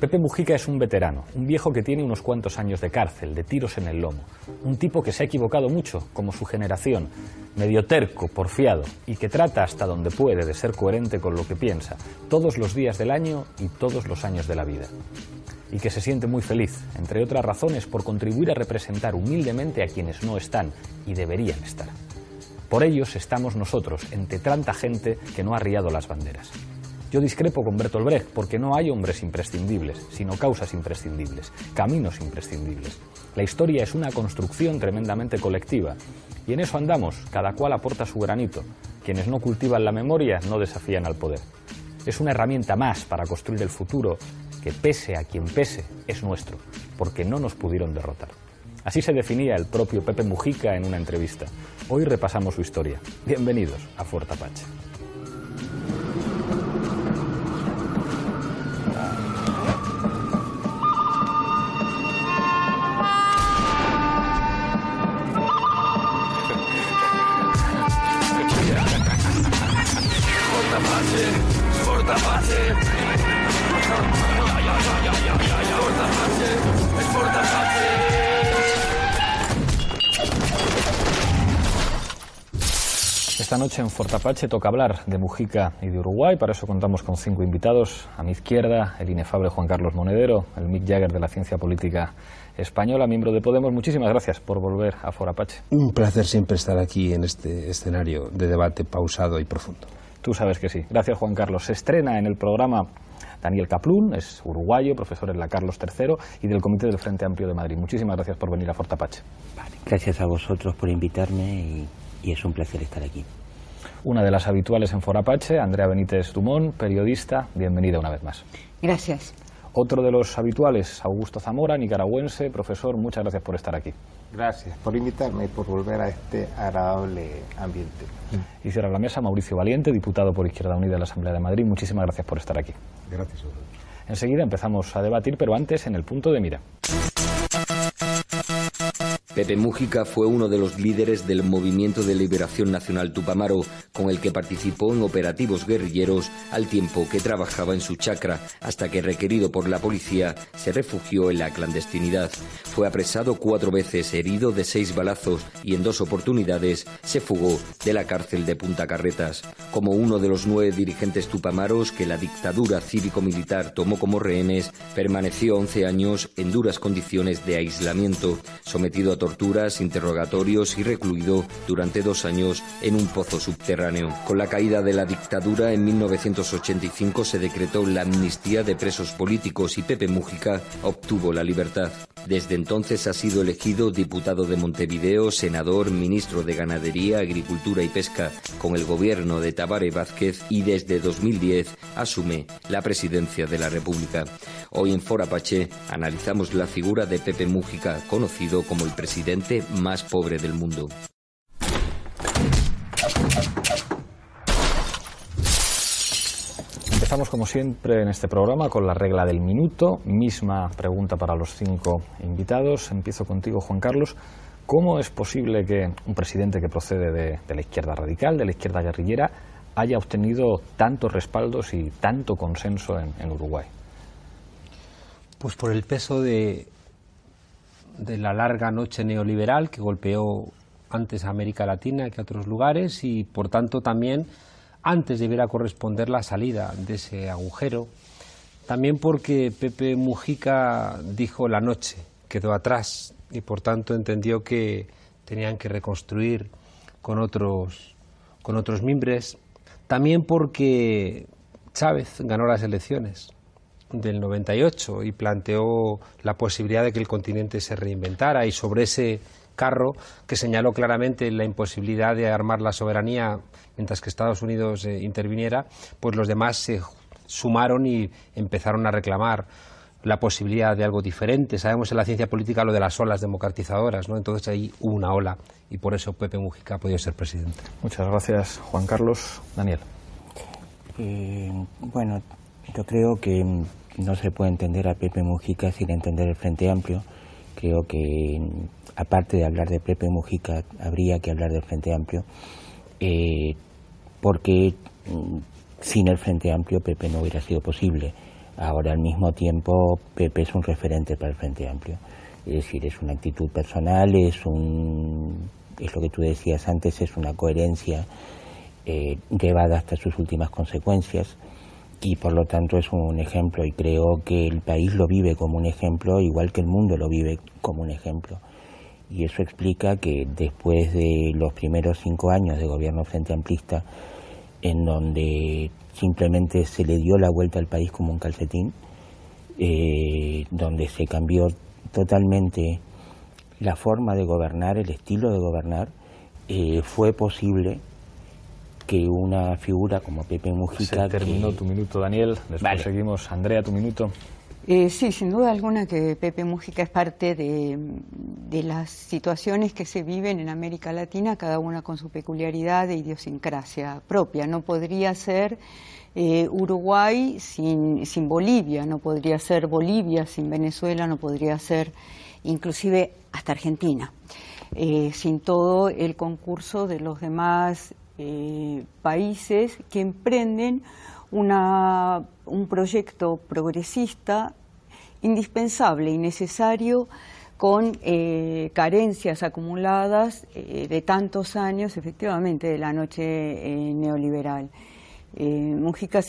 Pepe Mujica es un veterano, un viejo que tiene unos cuantos años de cárcel, de tiros en el lomo. Un tipo que se ha equivocado mucho, como su generación, medio terco, porfiado, y que trata hasta donde puede de ser coherente con lo que piensa, todos los días del año y todos los años de la vida. Y que se siente muy feliz, entre otras razones, por contribuir a representar humildemente a quienes no están y deberían estar. Por ellos estamos nosotros, entre tanta gente que no ha riado las banderas. Yo discrepo con Bertolt Brecht porque no hay hombres imprescindibles, sino causas imprescindibles, caminos imprescindibles. La historia es una construcción tremendamente colectiva y en eso andamos, cada cual aporta su granito. Quienes no cultivan la memoria no desafían al poder. Es una herramienta más para construir el futuro que pese a quien pese es nuestro, porque no nos pudieron derrotar. Así se definía el propio Pepe Mujica en una entrevista. Hoy repasamos su historia. Bienvenidos a Fuerte Apache. Noche en Fortapache toca hablar de Mujica y de Uruguay. Para eso contamos con cinco invitados. A mi izquierda, el inefable Juan Carlos Monedero, el Mick Jagger de la ciencia política española, miembro de Podemos. Muchísimas gracias por volver a Forapache. Un placer siempre estar aquí en este escenario de debate pausado y profundo. Tú sabes que sí. Gracias, Juan Carlos. Se estrena en el programa Daniel Caplún, es uruguayo, profesor en la Carlos III y del Comité del Frente Amplio de Madrid. Muchísimas gracias por venir a Fortapache. Vale, gracias a vosotros por invitarme y, y es un placer estar aquí. Una de las habituales en Forapache, Andrea Benítez Dumont, periodista. Bienvenida una vez más. Gracias. Otro de los habituales, Augusto Zamora, nicaragüense, profesor, muchas gracias por estar aquí. Gracias por invitarme y por volver a este agradable ambiente. Y cierra la mesa Mauricio Valiente, diputado por Izquierda Unida de la Asamblea de Madrid. Muchísimas gracias por estar aquí. Gracias a Enseguida empezamos a debatir, pero antes en el punto de mira. Pepe Mújica fue uno de los líderes del Movimiento de Liberación Nacional Tupamaro, con el que participó en operativos guerrilleros al tiempo que trabajaba en su chacra, hasta que, requerido por la policía, se refugió en la clandestinidad. Fue apresado cuatro veces, herido de seis balazos y en dos oportunidades se fugó de la cárcel de Punta Carretas. Como uno de los nueve dirigentes tupamaros que la dictadura cívico-militar tomó como rehenes, permaneció 11 años en duras condiciones de aislamiento, sometido a torturas, interrogatorios y recluido durante dos años en un pozo subterráneo. Con la caída de la dictadura en 1985 se decretó la amnistía de presos políticos y Pepe Mújica obtuvo la libertad. Desde entonces ha sido elegido diputado de Montevideo, senador, ministro de Ganadería, Agricultura y Pesca con el gobierno de Tabaré Vázquez y desde 2010 asume la presidencia de la República. Hoy en Forapache analizamos la figura de Pepe Mújica, conocido como el presidente más pobre del mundo. Empezamos como siempre en este programa con la regla del minuto, misma pregunta para los cinco invitados. Empiezo contigo, Juan Carlos. ¿Cómo es posible que un presidente que procede de, de la izquierda radical, de la izquierda guerrillera, haya obtenido tantos respaldos y tanto consenso en, en Uruguay? Pues por el peso de, de la larga noche neoliberal que golpeó antes a América Latina que a otros lugares y por tanto también antes debiera corresponder la salida de ese agujero. También porque Pepe Mujica dijo la noche, quedó atrás y por tanto entendió que tenían que reconstruir con otros, con otros mimbres. También porque Chávez ganó las elecciones del 98 y planteó la posibilidad de que el continente se reinventara y sobre ese carro que señaló claramente la imposibilidad de armar la soberanía mientras que Estados Unidos eh, interviniera, pues los demás se sumaron y empezaron a reclamar la posibilidad de algo diferente. Sabemos en la ciencia política lo de las olas democratizadoras, ¿no? Entonces ahí hubo una ola y por eso Pepe Mujica ha podido ser presidente. Muchas gracias, Juan Carlos. Daniel. Eh, bueno, yo creo que no se puede entender a Pepe Mujica sin entender el Frente Amplio. Creo que, aparte de hablar de Pepe Mujica, habría que hablar del Frente Amplio, eh, porque mm, sin el Frente Amplio Pepe no hubiera sido posible. Ahora al mismo tiempo Pepe es un referente para el Frente Amplio. Es decir, es una actitud personal, es un es lo que tú decías antes, es una coherencia eh, llevada hasta sus últimas consecuencias y por lo tanto es un ejemplo y creo que el país lo vive como un ejemplo igual que el mundo lo vive como un ejemplo. Y eso explica que después de los primeros cinco años de gobierno frente amplista en donde simplemente se le dio la vuelta al país como un calcetín eh, donde se cambió totalmente la forma de gobernar, el estilo de gobernar, eh, fue posible que una figura como Pepe Mujica... Se terminó tu minuto, Daniel. Después seguimos. Andrea, tu minuto. Eh, sí, sin duda alguna que Pepe Mujica es parte de, las situaciones que se viven en América Latina, cada una con su peculiaridad e idiosincrasia propia. No podría ser eh, Uruguay sin, sin Bolivia, no podría ser Bolivia sin Venezuela, no podría ser inclusive hasta Argentina, eh, sin todo el concurso de los demás eh, países que emprenden un proyecto progresista indispensable y necesario con eh, carencias acumuladas de tantos años, efectivamente, de la noche neoliberal. Mujica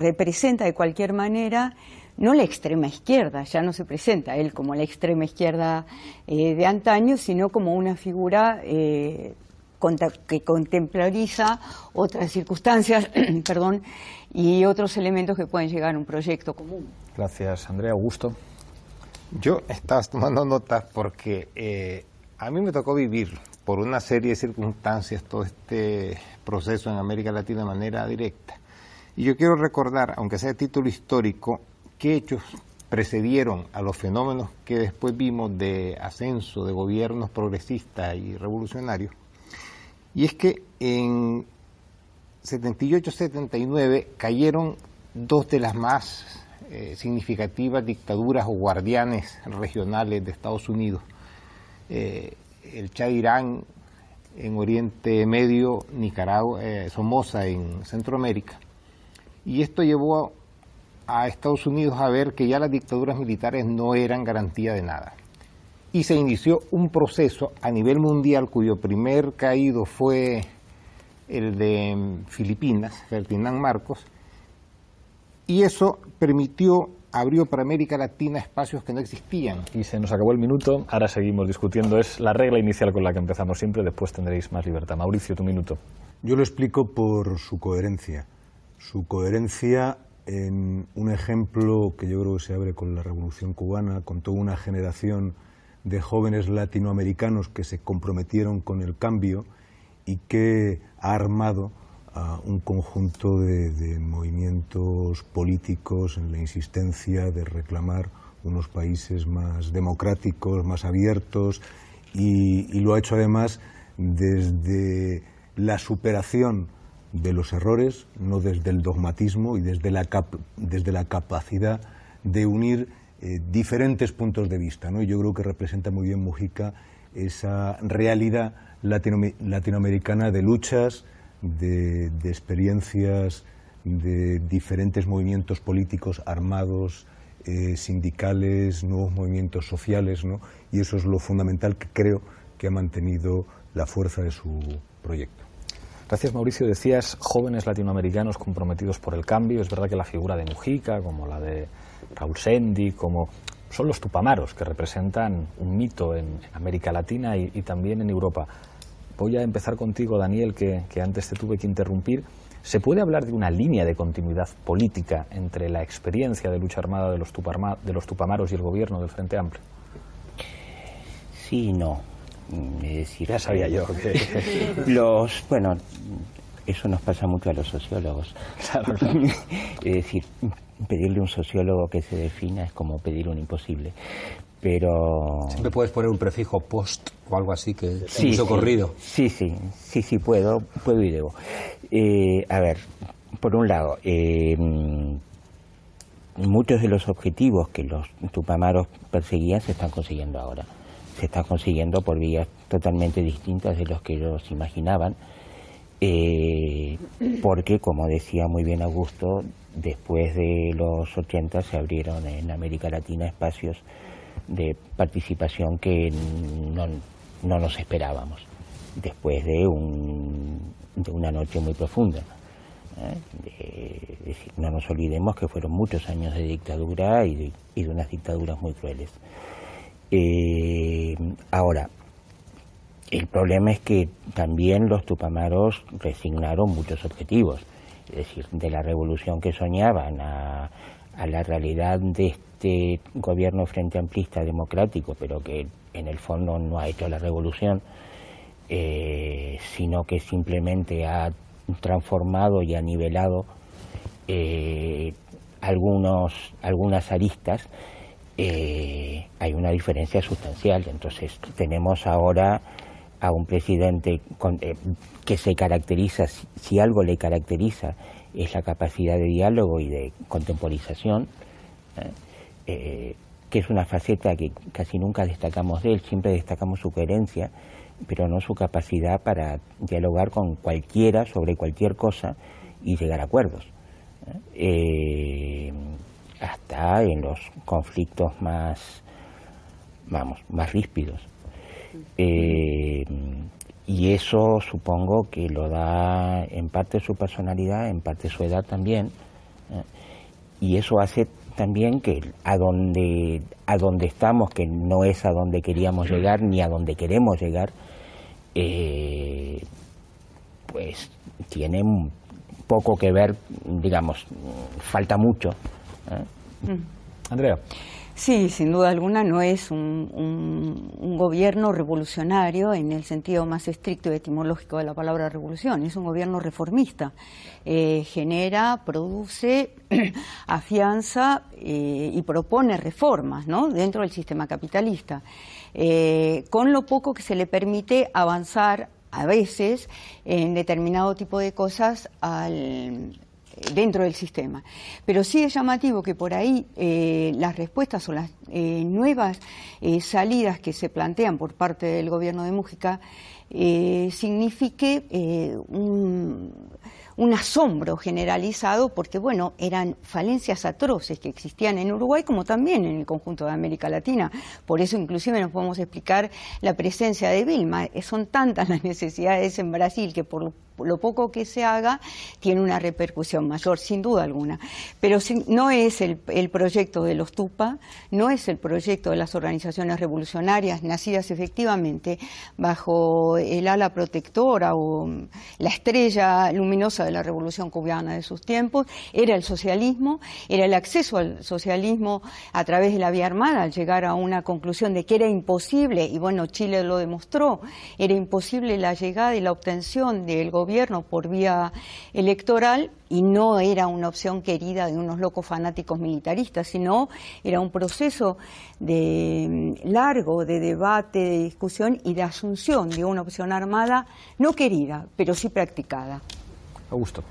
representa de cualquier manera no la extrema izquierda, ya no se presenta él como la extrema izquierda eh, de antaño, sino como una figura eh, que contemplariza otras circunstancias perdón, y otros elementos que pueden llegar a un proyecto común. Gracias, Andrea. Augusto. Yo estaba tomando notas porque eh, a mí me tocó vivir por una serie de circunstancias todo este proceso en América Latina de manera directa. Y yo quiero recordar, aunque sea de título histórico, qué hechos precedieron a los fenómenos que después vimos de ascenso de gobiernos progresistas y revolucionarios. Y es que en 78-79 cayeron dos de las más eh, significativas dictaduras o guardianes regionales de Estados Unidos. Eh, el Chad Irán en Oriente Medio, Nicaragua, eh, Somoza en Centroamérica. Y esto llevó a Estados Unidos a ver que ya las dictaduras militares no eran garantía de nada. Y se inició un proceso a nivel mundial cuyo primer caído fue el de Filipinas, Ferdinand Marcos, y eso permitió, abrió para América Latina espacios que no existían. Y se nos acabó el minuto, ahora seguimos discutiendo, es la regla inicial con la que empezamos siempre, después tendréis más libertad. Mauricio, tu minuto. Yo lo explico por su coherencia. Su coherencia en un ejemplo que yo creo que se abre con la Revolución cubana, con toda una generación de jóvenes latinoamericanos que se comprometieron con el cambio y que ha armado a un conjunto de, movimientos políticos en la insistencia de reclamar unos países más democráticos, más abiertos, y lo ha hecho además desde la superación de los errores, no desde el dogmatismo y desde la, desde la capacidad de unir eh, diferentes puntos de vista. ¿no? Yo creo que representa muy bien Mujica esa realidad latinoamericana de luchas, de, experiencias, de diferentes movimientos políticos armados, eh, sindicales, nuevos movimientos sociales, ¿no? y eso es lo fundamental que creo que ha mantenido la fuerza de su proyecto. Gracias, Mauricio. Decías jóvenes latinoamericanos comprometidos por el cambio. Es verdad que la figura de Mujica, como la de Raúl Sendi, como son los tupamaros, que representan un mito en, América Latina y, también en Europa. Voy a empezar contigo, Daniel, que, antes te tuve que interrumpir. ¿Se puede hablar de una línea de continuidad política entre la experiencia de lucha armada de los, de los tupamaros y el gobierno del Frente Amplio? Sí no decir, ya sabía yo que... Los, bueno, eso nos pasa mucho a los sociólogos. es decir, pedirle a un sociólogo que se defina es como pedir un imposible. Pero... Siempre puedes poner un prefijo post o algo así que sí, sí, corrido. Sí, sí, sí, sí, puedo, puedo y debo. Eh, a ver, por un lado, eh, muchos de los objetivos que los tupamaros perseguían se están consiguiendo ahora se está consiguiendo por vías totalmente distintas de los que ellos imaginaban, eh, porque, como decía muy bien Augusto, después de los 80 se abrieron en América Latina espacios de participación que no, no nos esperábamos, después de, un, de una noche muy profunda. ¿eh? no nos olvidemos que fueron muchos años de dictadura y de, y de unas dictaduras muy crueles. Eh, ahora, el problema es que también los tupamaros resignaron muchos objetivos, es decir, de la revolución que soñaban a, la realidad de este gobierno frente amplista democrático, pero que en el fondo no ha hecho la revolución, eh, sino que simplemente ha transformado y ha nivelado eh, algunos, algunas aristas, eh, hay una diferencia sustancial. Entonces tenemos ahora a un presidente eh, que se caracteriza, si, algo le caracteriza, es la capacidad de diálogo y de contemporización, que es una faceta que casi nunca destacamos de él, siempre destacamos su coherencia pero no su capacidad para dialogar con cualquiera sobre cualquier cosa y llegar a acuerdos. ¿eh? hasta en los conflictos más, vamos, más ríspidos. Eh, y eso supongo que lo da en parte su personalidad, en parte su edad también. ¿eh? Y eso hace también que a donde, a donde estamos, que no es a donde queríamos llegar ni a donde queremos llegar, eh, pues tiene poco que ver, digamos, falta mucho. ¿eh? Mm. Andrea. Sí, sin duda alguna no es un, gobierno revolucionario en el sentido más estricto y etimológico de la palabra revolución, es un gobierno reformista. Eh, genera, produce, afianza eh, y propone reformas ¿no? dentro del sistema capitalista, eh, con lo poco que se le permite avanzar a veces en determinado tipo de cosas al, dentro del sistema. Pero sí es llamativo que por ahí eh, las respuestas o las eh, nuevas eh, salidas que se plantean por parte del gobierno de Mújica signifique un un asombro generalizado porque, bueno, eran falencias atroces que existían en Uruguay como también en el conjunto de América Latina. Por eso inclusive nos podemos explicar la presencia de Vilma. Son tantas las necesidades en Brasil que por lo poco que se haga tiene una repercusión mayor, sin duda alguna. Pero no es el, proyecto de los TUPA, no es el proyecto de las organizaciones revolucionarias nacidas efectivamente bajo el ala protectora o la estrella luminosa de la revolución cubana de sus tiempos, era el socialismo, era el acceso al socialismo a través de la vía armada, al llegar a una conclusión de que era imposible, y bueno, Chile lo demostró, era imposible la llegada y la obtención del gobierno gobierno por vía electoral y no era una opción querida de unos locos fanáticos militaristas, sino era un proceso de mm, largo de debate, de discusión y de asunción de una opción armada no querida, pero sí practicada. Augusto.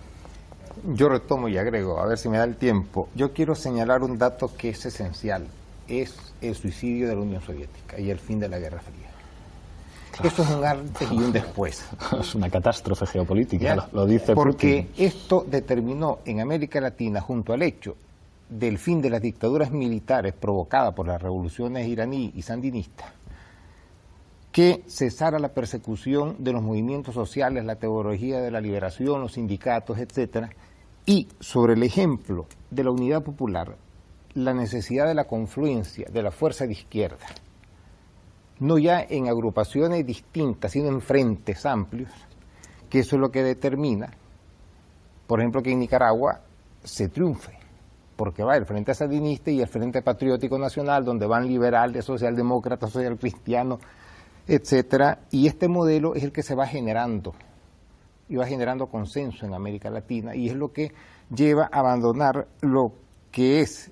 Yo retomo y agrego, a ver si me da el tiempo. Yo quiero señalar un dato que es esencial, es el suicidio de la Unión Soviética y el fin de la Guerra Fría. Esto es un antes y un después. Es una catástrofe geopolítica, lo, dice Porque esto determinó en América Latina, junto al hecho del fin de las dictaduras militares provocadas por las revoluciones iraní y sandinista, que cesara la persecución de los movimientos sociales, la teología de la liberación, los sindicatos, etcétera, y sobre el ejemplo de la unidad popular, la necesidad de la confluencia de la fuerza de izquierda no ya en agrupaciones distintas, sino en frentes amplios, que eso es lo que determina, por ejemplo, que en Nicaragua se triunfe, porque va el Frente Sandinista y el Frente Patriótico Nacional, donde van liberales, socialdemócratas, social cristianos, etcétera, y este modelo es el que se va generando y va generando consenso en América Latina y es lo que lleva a abandonar lo que es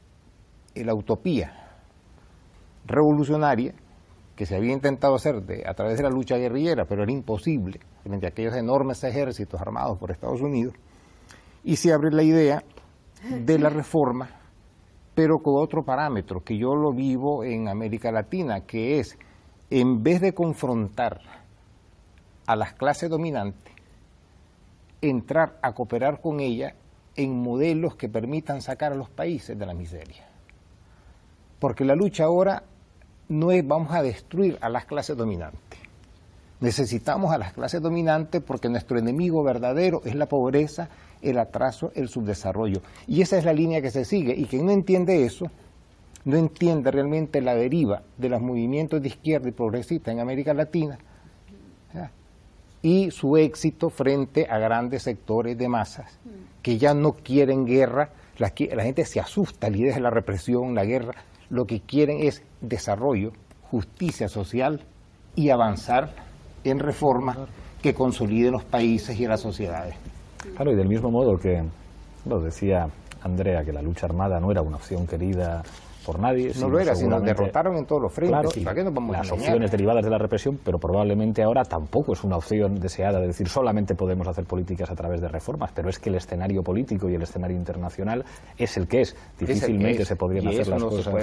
la utopía revolucionaria que se había intentado hacer a través de la lucha guerrillera, pero era imposible frente a aquellos enormes ejércitos armados por Estados Unidos, y se abre la idea de la reforma, pero con otro parámetro, que yo lo vivo en América Latina, que es, en vez de confrontar a las clases dominantes, entrar a cooperar con ellas en modelos que permitan sacar a los países de la miseria. Porque la lucha ahora no es vamos a destruir a las clases dominantes. Necesitamos a las clases dominantes porque nuestro enemigo verdadero es la pobreza, el atraso, el subdesarrollo. Y esa es la línea que se sigue. Y quien no entiende eso, no entiende realmente la deriva de los movimientos de izquierda y progresista en América Latina y su éxito frente a grandes sectores de masas que ya no quieren guerra. La, la gente se asusta la idea de la represión, la guerra. Lo que quieren es desarrollo, justicia social y avanzar en reformas que consoliden los países y las sociedades. Claro, y del mismo modo que lo decía Andrea, que la lucha armada no era una opción querida por nadie. No lo era, sino derrotaron en todos los frentes. ¿Para qué nos vamos las opciones derivadas de la represión, pero probablemente ahora tampoco es una opción deseada, de decir solamente podemos hacer políticas a través de reformas, pero es que el escenario político y el escenario internacional es el que es. Difícilmente se podrían hacer las cosas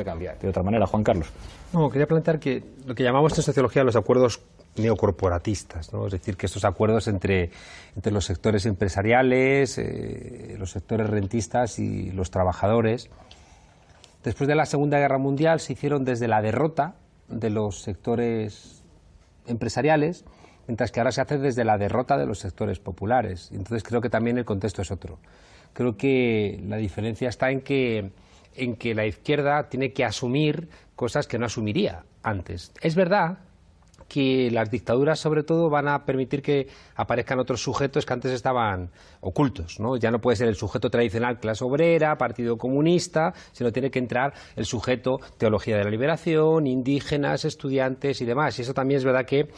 de otra manera. Juan Carlos. No, quería plantear que lo que llamamos en sociología los acuerdos neocorporatistas, ¿no? es decir, que estos acuerdos entre, entre los sectores empresariales, eh, los sectores rentistas y los trabajadores, después de la Segunda Guerra Mundial se hicieron desde la derrota de los sectores empresariales, mientras que ahora se hace desde la derrota de los sectores populares. Entonces creo que también el contexto es otro. Creo que la diferencia está en que, en que la izquierda tiene que asumir cosas que no asumiría antes. Es verdad que las dictaduras sobre todo van a permitir que aparezcan otros sujetos que antes estaban ocultos, ¿no? Ya no puede ser el sujeto tradicional clase obrera, partido comunista, sino tiene que entrar el sujeto teología de la liberación, indígenas, estudiantes y demás. Y eso también es verdad que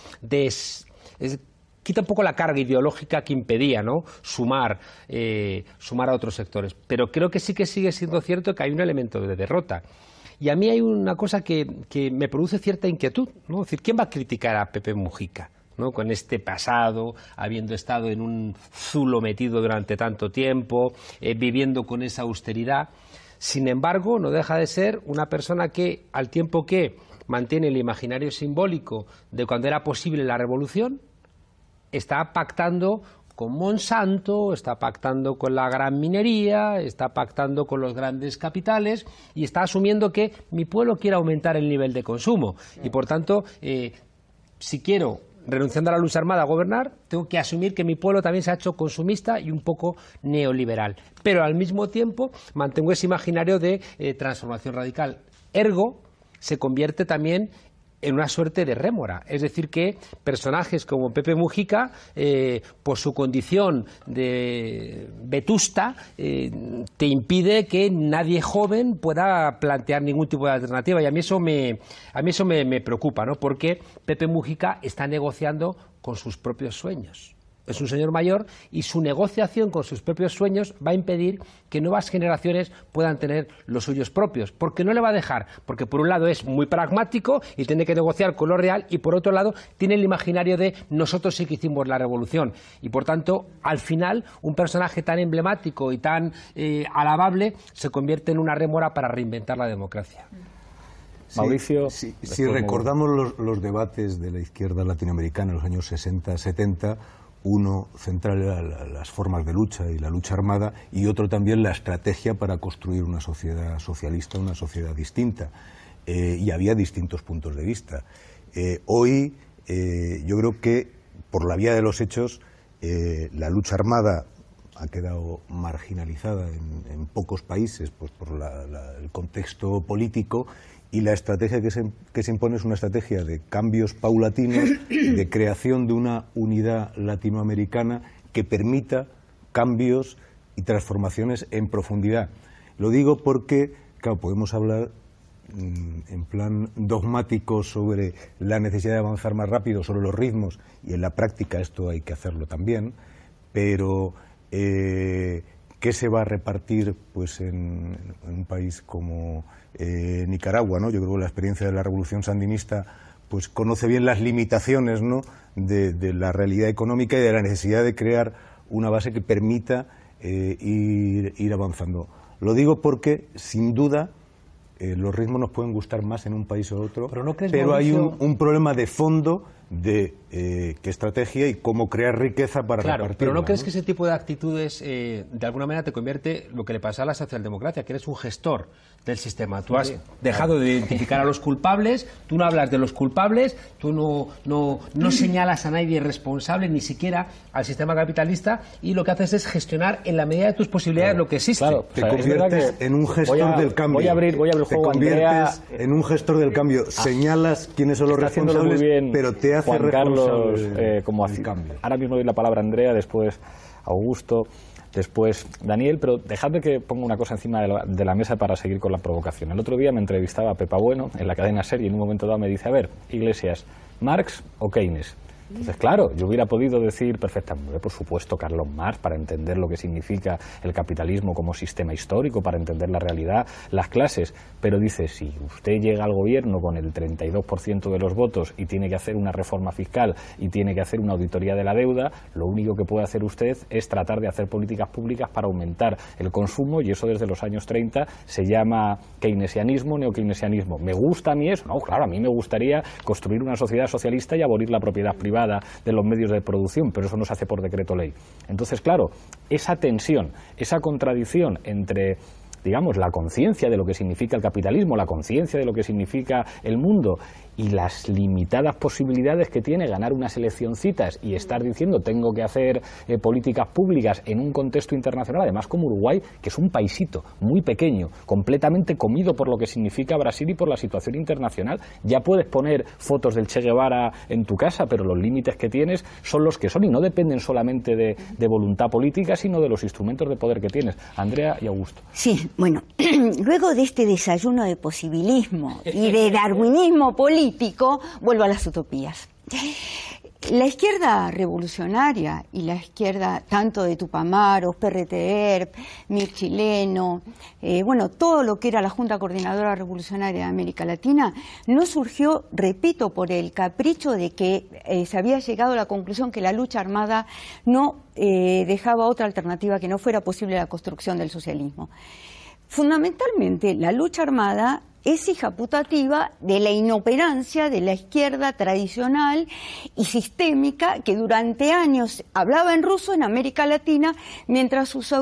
quita un poco la carga ideológica que impedía ¿no? sumar, eh, sumar a otros sectores. Pero creo que sí que sigue siendo cierto que hay un elemento de derrota. Y a mí hay una cosa que, me produce cierta inquietud, ¿no? Es decir, ¿quién va a criticar a Pepe Mujica? ¿no? con este pasado, habiendo estado en un zulo metido durante tanto tiempo, eh, viviendo con esa austeridad. Sin embargo, no deja de ser una persona que, al tiempo que mantiene el imaginario simbólico de cuando era posible la revolución, está pactando con Monsanto, está pactando con la gran minería, está pactando con los grandes capitales y está asumiendo que mi pueblo quiere aumentar el nivel de consumo. Y por tanto, eh, si quiero renunciando a la lucha armada a gobernar, tengo que asumir que mi pueblo también se ha hecho consumista y un poco neoliberal. Pero al mismo tiempo mantengo ese imaginario de eh, transformación radical. Ergo, se convierte también en una suerte de rémora. Es decir, que personajes como Pepe Mujica, eh, por su condición de vetusta, eh, te impide que nadie joven pueda plantear ningún tipo de alternativa. Y a mí eso me, a mí eso me, me preocupa, ¿no? porque Pepe Mujica está negociando con sus propios sueños es un señor mayor y su negociación con sus propios sueños va a impedir que nuevas generaciones puedan tener los suyos propios, porque no le va a dejar, porque por un lado es muy pragmático y tiene que negociar con lo real y por otro lado tiene el imaginario de nosotros sí que hicimos la revolución y por tanto al final un personaje tan emblemático y tan eh, alabable se convierte en una rémora para reinventar la democracia. Mauricio. si recordamos los, los, debates de la izquierda latinoamericana en los años 60, 70, uno central era las formas de lucha y la lucha armada y otro también la estrategia para construir una sociedad socialista, una sociedad distinta. Eh, y había distintos puntos de vista. Eh, hoy eh, yo creo que por la vía de los hechos la lucha armada ha quedado marginalizada en, pocos países pues por el contexto político y la estrategia que se, que se, impone es una estrategia de cambios paulatinos, de creación de una unidad latinoamericana que permita cambios y transformaciones en profundidad. Lo digo porque, claro, podemos hablar mm, en plan dogmático sobre la necesidad de avanzar más rápido, sobre los ritmos, y en la práctica esto hay que hacerlo también, pero eh, ¿qué se va a repartir pues, en un país como eh, Nicaragua, ¿no? Yo creo que la experiencia de la revolución sandinista pues conoce bien las limitaciones ¿no? de, la realidad económica y de la necesidad de crear una base que permita eh, ir, avanzando. Lo digo porque, sin duda, eh, los ritmos nos pueden gustar más en un país o otro, pero, hay un, problema de fondo de eh, qué estrategia y cómo crear riqueza para claro, repartirla, Pero ¿no crees que ese tipo de actitudes eh, de alguna manera te convierte lo que le pasa a la socialdemocracia, que eres un gestor del sistema? Tú has dejado de identificar a los culpables, tú no hablas de los culpables, tú no, no, no señalas a nadie responsable, ni siquiera al sistema capitalista, y lo que haces es gestionar en la medida de tus posibilidades lo que existe. Claro, Te O sea, conviertes en un gestor a- del cambio. Voy a abrir, voy a abrir el Te juego, conviertes Andrea. en un gestor del cambio. Señalas quiénes son los responsables, bien pero te hace Juan Carlos, eh, como hace- cambio. Ahora mismo doy la palabra a Andrea, después Augusto, después Daniel, pero dejadme que ponga una cosa encima de la, de la mesa para seguir con la provocación. El otro día me entrevistaba Pepa Bueno en la cadena Serie y en un momento dado me dice, a ver, Iglesias, ¿Marx o Keynes? Entonces, claro, yo hubiera podido decir perfectamente, por supuesto, Carlos Marx, para entender lo que significa el capitalismo como sistema histórico, para entender la realidad, las clases. Pero dice, si usted llega al gobierno con el 32% de los votos y tiene que hacer una reforma fiscal y tiene que hacer una auditoría de la deuda, lo único que puede hacer usted es tratar de hacer políticas públicas para aumentar el consumo y eso desde los años 30 se llama keynesianismo, neokeynesianismo. ¿Me gusta a mí eso? No, claro, a mí me gustaría construir una sociedad socialista y abolir la propiedad privada de los medios de producción, pero eso no se hace por decreto ley. Entonces, claro, esa tensión, esa contradicción entre digamos, la conciencia de lo que significa el capitalismo, la conciencia de lo que significa el mundo y las limitadas posibilidades que tiene ganar unas eleccioncitas y estar diciendo tengo que hacer eh, políticas públicas en un contexto internacional, además como Uruguay, que es un paisito muy pequeño, completamente comido por lo que significa Brasil y por la situación internacional. Ya puedes poner fotos del Che Guevara en tu casa, pero los límites que tienes son los que son y no dependen solamente de, de voluntad política, sino de los instrumentos de poder que tienes. Andrea y Augusto. Sí, bueno, luego de este desayuno de posibilismo y de darwinismo político, vuelvo a las utopías. La izquierda revolucionaria y la izquierda tanto de Tupamaros, PRTER, Mir Chileno, eh, bueno, todo lo que era la Junta Coordinadora Revolucionaria de América Latina, no surgió, repito, por el capricho de que eh, se había llegado a la conclusión que la lucha armada no eh, dejaba otra alternativa que no fuera posible la construcción del socialismo. Fundamentalmente, la lucha armada es hija putativa de la inoperancia de la izquierda tradicional y sistémica que durante años hablaba en ruso en América Latina mientras sus,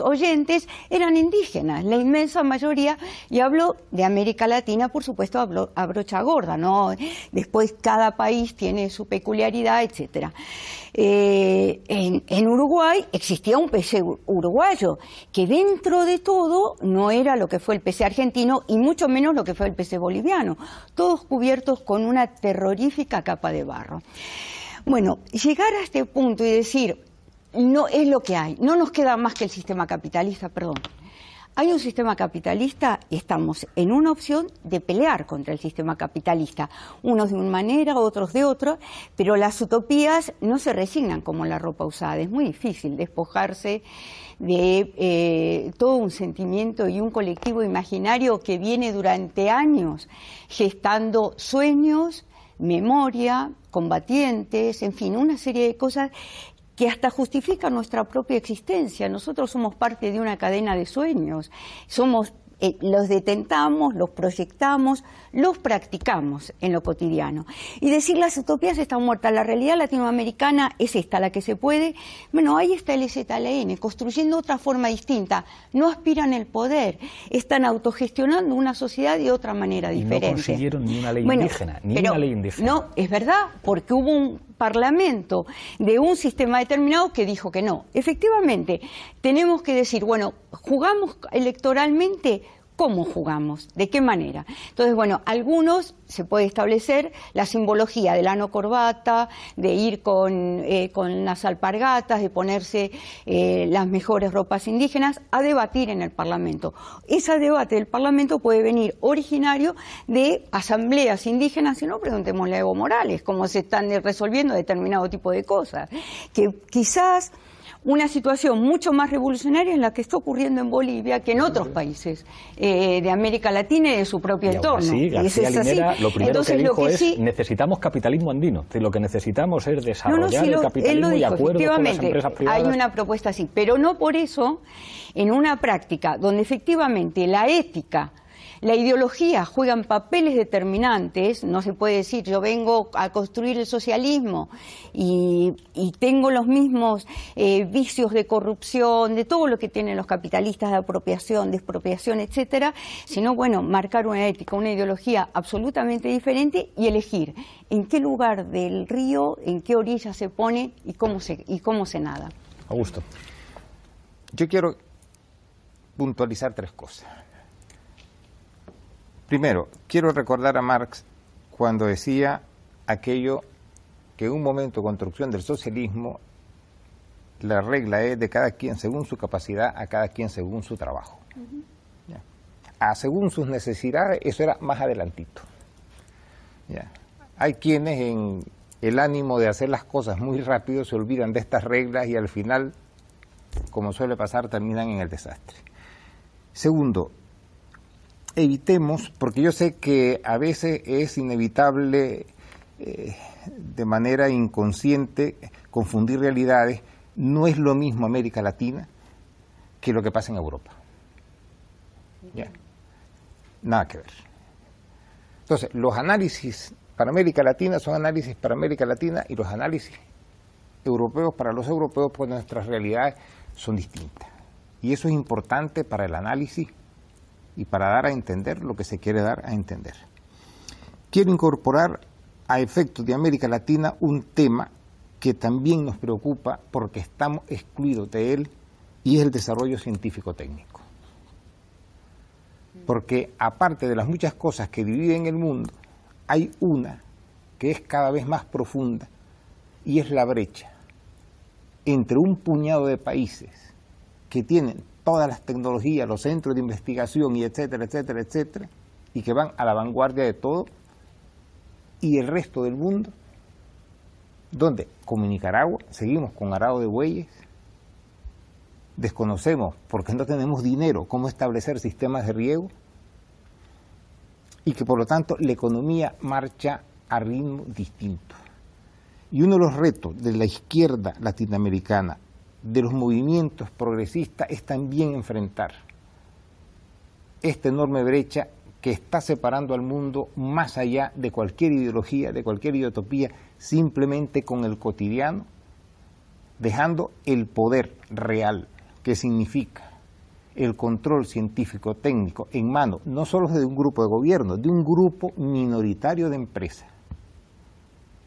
oyentes eran indígenas, la inmensa mayoría, y hablo de América Latina, por supuesto, hablo a brocha gorda, ¿no? Después cada país tiene su peculiaridad, etcétera. Eh, en, en, Uruguay existía un PC uruguayo que dentro de todo no era lo que fue el PC argentino y mucho menos lo que fue el PC boliviano, todos cubiertos con una terrorífica capa de barro. Bueno, llegar a este punto y decir, no es lo que hay, no nos queda más que el sistema capitalista, perdón. Hay un sistema capitalista y estamos en una opción de pelear contra el sistema capitalista, unos de una manera, otros de otra, pero las utopías no se resignan como la ropa usada. Es muy difícil despojarse de eh, todo un sentimiento y un colectivo imaginario que viene durante años gestando sueños, memoria, combatientes, en fin, una serie de cosas que hasta justifica nuestra propia existencia. Nosotros somos parte de una cadena de sueños, somos eh, los detentamos, los proyectamos, los practicamos en lo cotidiano. Y decir las utopías están muertas, la realidad latinoamericana es esta, la que se puede. Bueno, ahí está el ZLN, construyendo otra forma distinta. No aspiran el poder, están autogestionando una sociedad de otra manera y diferente. No consiguieron ni una ley bueno, indígena, ni pero, una ley indígena. No, es verdad, porque hubo un parlamento de un sistema determinado que dijo que no. Efectivamente, tenemos que decir, bueno, jugamos electoralmente cómo jugamos, de qué manera. Entonces, bueno, algunos se puede establecer la simbología de la no corbata, de ir con, eh, con las alpargatas, de ponerse eh, las mejores ropas indígenas, a debatir en el Parlamento. Ese debate del Parlamento puede venir originario de asambleas indígenas, si no, preguntémosle a Evo Morales, cómo se están resolviendo determinado tipo de cosas. Que quizás una situación mucho más revolucionaria en la que está ocurriendo en Bolivia que en otros países eh, de América Latina y de su propio y entorno. Sí, García es Linera así. lo primero Entonces, que dijo lo que es sí, necesitamos capitalismo andino. Lo que necesitamos es desarrollar no, el lo- capitalismo lo y dijo, acuerdo con las efectivamente, empresas privadas. hay una propuesta así, pero no por eso en una práctica donde efectivamente la ética La ideología juegan papeles determinantes, no se puede decir yo vengo a construir el socialismo y, tengo los mismos eh, vicios de corrupción, de todo lo que tienen los capitalistas de apropiación, de expropiación, etcétera, sino bueno, marcar una ética, una ideología absolutamente diferente y elegir en qué lugar del río, en qué orilla se pone y cómo se, y cómo se nada. Augusto. Yo quiero puntualizar tres cosas. Primero, quiero recordar a Marx cuando decía aquello que en un momento de construcción del socialismo la regla es de cada quien según su capacidad, a cada quien según su trabajo. A según sus necesidades, eso era más adelantito. Hay quienes en el ánimo de hacer las cosas muy rápido se olvidan de estas reglas y al final, como suele pasar, terminan en el desastre. Segundo, evitemos, porque yo sé que a veces es inevitable eh, de manera inconsciente confundir realidades, no es lo mismo América Latina que lo que pasa en Europa. Nada que ver. Entonces, los análisis para América Latina son análisis para América Latina y los análisis europeos para los europeos, pues nuestras realidades son distintas. Y eso es importante para el análisis y para dar a entender lo que se quiere dar a entender. Quiero incorporar a efectos de América Latina un tema que también nos preocupa porque estamos excluidos de él y es el desarrollo científico-técnico. Porque aparte de las muchas cosas que dividen el mundo, hay una que es cada vez más profunda y es la brecha entre un puñado de países que tienen todas las tecnologías, los centros de investigación y etcétera, etcétera, etcétera, y que van a la vanguardia de todo, y el resto del mundo, donde como Nicaragua seguimos con arado de bueyes, desconocemos porque no tenemos dinero cómo establecer sistemas de riego, y que por lo tanto la economía marcha a ritmo distinto. Y uno de los retos de la izquierda latinoamericana de los movimientos progresistas es también enfrentar esta enorme brecha que está separando al mundo más allá de cualquier ideología, de cualquier ideotopía, simplemente con el cotidiano, dejando el poder real, que significa el control científico técnico en manos no solo de un grupo de gobierno, de un grupo minoritario de empresas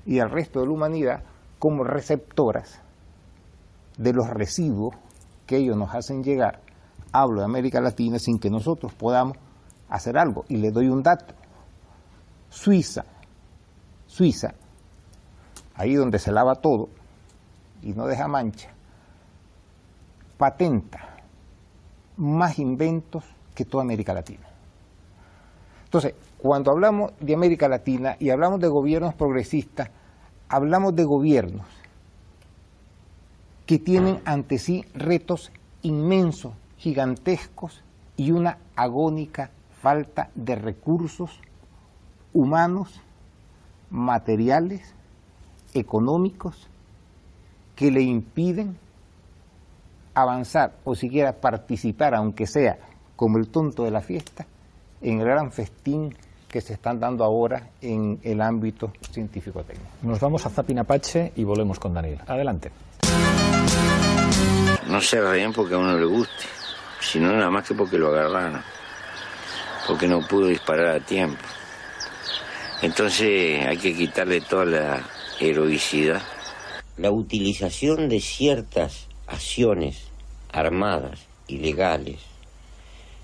y al resto de la humanidad como receptoras de los residuos que ellos nos hacen llegar, hablo de América Latina sin que nosotros podamos hacer algo. Y le doy un dato. Suiza, Suiza, ahí donde se lava todo y no deja mancha, patenta más inventos que toda América Latina. Entonces, cuando hablamos de América Latina y hablamos de gobiernos progresistas, hablamos de gobiernos que tienen ante sí retos inmensos, gigantescos y una agónica falta de recursos humanos, materiales, económicos, que le impiden avanzar o siquiera participar, aunque sea como el tonto de la fiesta, en el gran festín que se están dando ahora en el ámbito científico-técnico. Nos vamos a Zapinapache y volvemos con Daniel. Adelante. No se ríen porque a uno le guste, sino nada más que porque lo agarraron, porque no pudo disparar a tiempo. Entonces hay que quitarle toda la heroicidad. La utilización de ciertas acciones armadas ilegales,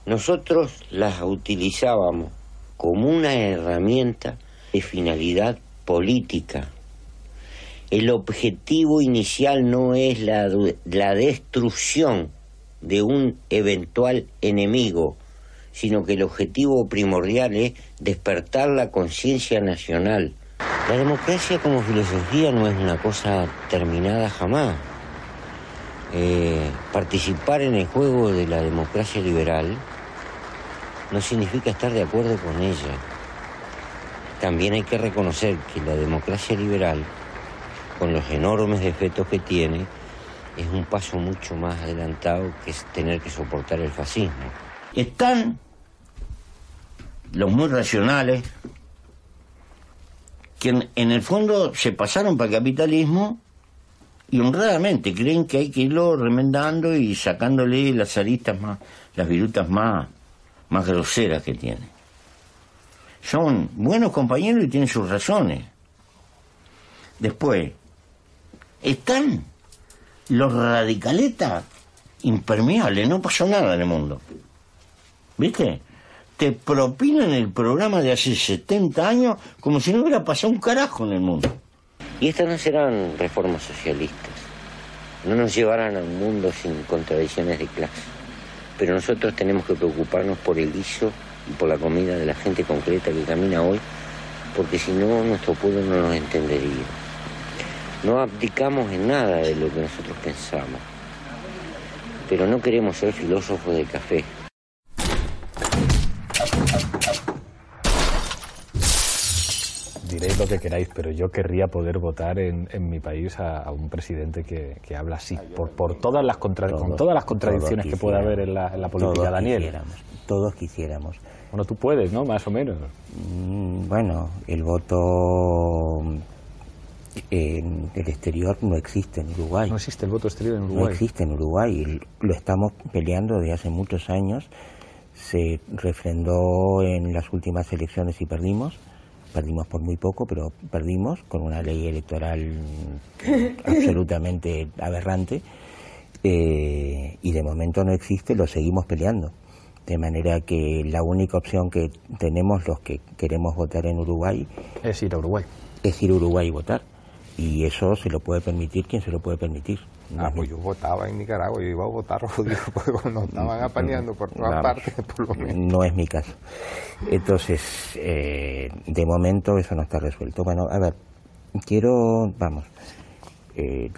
nosotros las utilizábamos como una herramienta de finalidad política el objetivo inicial no es la, la destrucción de un eventual enemigo, sino que el objetivo primordial es despertar la conciencia nacional. La democracia como filosofía no es una cosa terminada jamás. Eh, participar en el juego de la democracia liberal no significa estar de acuerdo con ella. También hay que reconocer que la democracia liberal con los enormes defectos que tiene, es un paso mucho más adelantado que tener que soportar el fascismo. Están los muy racionales, que en, el fondo se pasaron para el capitalismo y honradamente creen que hay que irlo remendando y sacándole las aristas más, las virutas más, más groseras que tiene. Son buenos compañeros y tienen sus razones. Después, están los radicaletas impermeables, no pasó nada en el mundo. ¿Viste? Te propinan el programa de hace 70 años como si no hubiera pasado un carajo en el mundo. Y estas no serán reformas socialistas, no nos llevarán a un mundo sin contradicciones de clase. Pero nosotros tenemos que preocuparnos por el guiso y por la comida de la gente concreta que camina hoy, porque si no nuestro pueblo no nos entendería. No abdicamos en nada de lo que nosotros pensamos, pero no queremos ser filósofos de café. Diréis lo que queráis, pero yo querría poder votar en, mi país a, un presidente que, habla así, por, por todas las con todas las contradicciones que pueda haber en la, política, Daniel. todos quisiéramos. Bueno, tú puedes, ¿no? Más o menos. Mm, bueno, el voto en el exterior no existe en Uruguay. No existe el voto exterior en Uruguay. No existe en Uruguay. Lo estamos peleando desde hace muchos años. Se refrendó en las últimas elecciones y perdimos. Perdimos por muy poco, pero perdimos con una ley electoral absolutamente aberrante. Eh, y de momento no existe, lo seguimos peleando. De manera que la única opción que tenemos los que queremos votar en Uruguay es ir a Uruguay. Es ir a Uruguay y votar. Y eso se lo puede permitir quien se lo puede permitir. ah, pues yo votaba en Nicaragua, yo iba a votar jodido porque nos estaban apañando por todas partes, por lo menos. No es mi caso. Entonces, eh, de momento eso no está resuelto. Bueno, a ver, quiero, vamos, eh,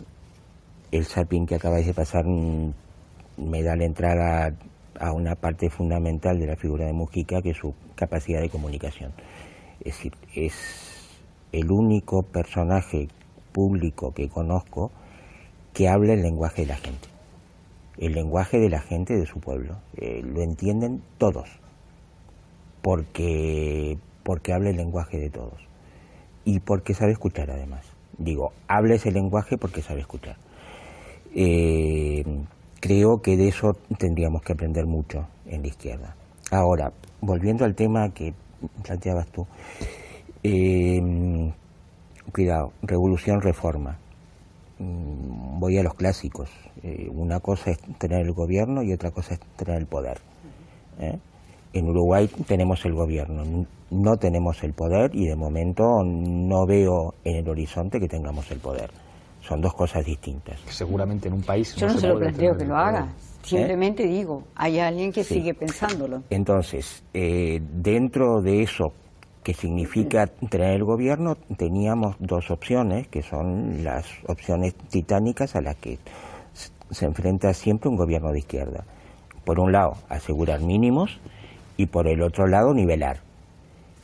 el sapin que acabáis de pasar mm, me da la entrada a una parte fundamental de la figura de Mujica, que es su capacidad de comunicación. Es decir, es el único personaje público que conozco que habla el lenguaje de la gente, el lenguaje de la gente de su pueblo. Eh, lo entienden todos, porque, porque habla el lenguaje de todos y porque sabe escuchar además. Digo, habla ese lenguaje porque sabe escuchar. Eh, creo que de eso tendríamos que aprender mucho en la izquierda. Ahora, volviendo al tema que planteabas tú, eh, cuidado, revolución, reforma. Mm, voy a los clásicos. Eh, una cosa es tener el gobierno y otra cosa es tener el poder. ¿eh? En Uruguay tenemos el gobierno, no tenemos el poder y de momento no veo en el horizonte que tengamos el poder. Son dos cosas distintas. Seguramente en un país... Yo no, se, lo planteo que lo haga. Simplemente digo, hay alguien que sigue pensándolo. Entonces, eh, dentro de eso que significa tener el gobierno, teníamos dos opciones, que son las opciones titánicas a las que se enfrenta siempre un gobierno de izquierda. Por un lado, asegurar mínimos y por el otro lado, nivelar.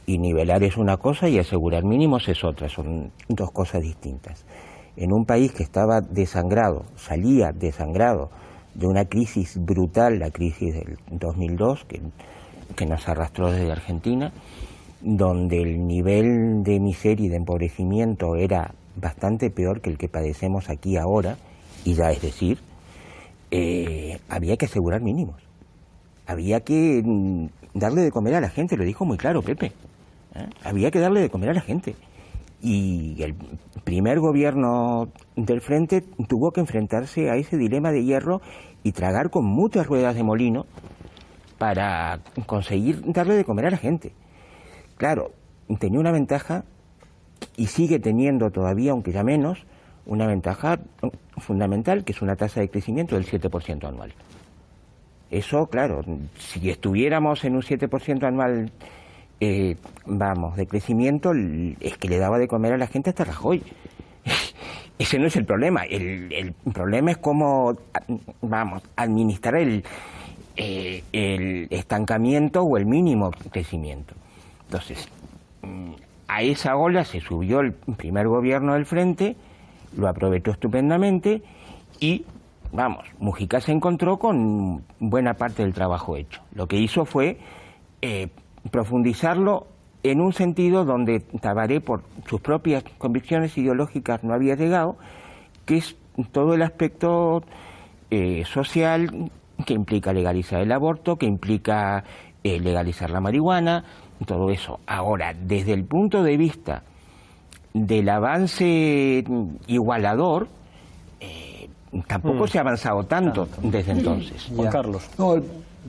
Y nivelar es una cosa y asegurar mínimos es otra, son dos cosas distintas. En un país que estaba desangrado, salía desangrado de una crisis brutal, la crisis del 2002, que, que nos arrastró desde Argentina, donde el nivel de miseria y de empobrecimiento era bastante peor que el que padecemos aquí ahora, y ya es decir, eh, había que asegurar mínimos. Había que mm, darle de comer a la gente, lo dijo muy claro Pepe. ¿eh? Había que darle de comer a la gente. Y el primer gobierno del frente tuvo que enfrentarse a ese dilema de hierro y tragar con muchas ruedas de molino para conseguir darle de comer a la gente. Claro, tenía una ventaja y sigue teniendo todavía, aunque ya menos, una ventaja fundamental, que es una tasa de crecimiento del 7% anual. Eso, claro, si estuviéramos en un 7% anual, eh, vamos, de crecimiento, es que le daba de comer a la gente hasta Rajoy. Ese no es el problema. El, problema es cómo, vamos, administrar el, eh, el estancamiento o el mínimo crecimiento. Entonces, mm, a esa ola se subió el primer gobierno del frente, lo aprovechó estupendamente y, vamos, Mujica se encontró con buena parte del trabajo hecho. Lo que hizo fue eh, profundizarlo en un sentido donde Tabaré, por sus propias convicciones ideológicas, no había llegado, que es todo el aspecto eh, social que implica legalizar el aborto, que implica eh, legalizar la marihuana, todo eso. Ahora, desde el punto de vista del avance igualador, eh, tampoco mm. se ha avanzado tanto desde entonces. Juan Carlos.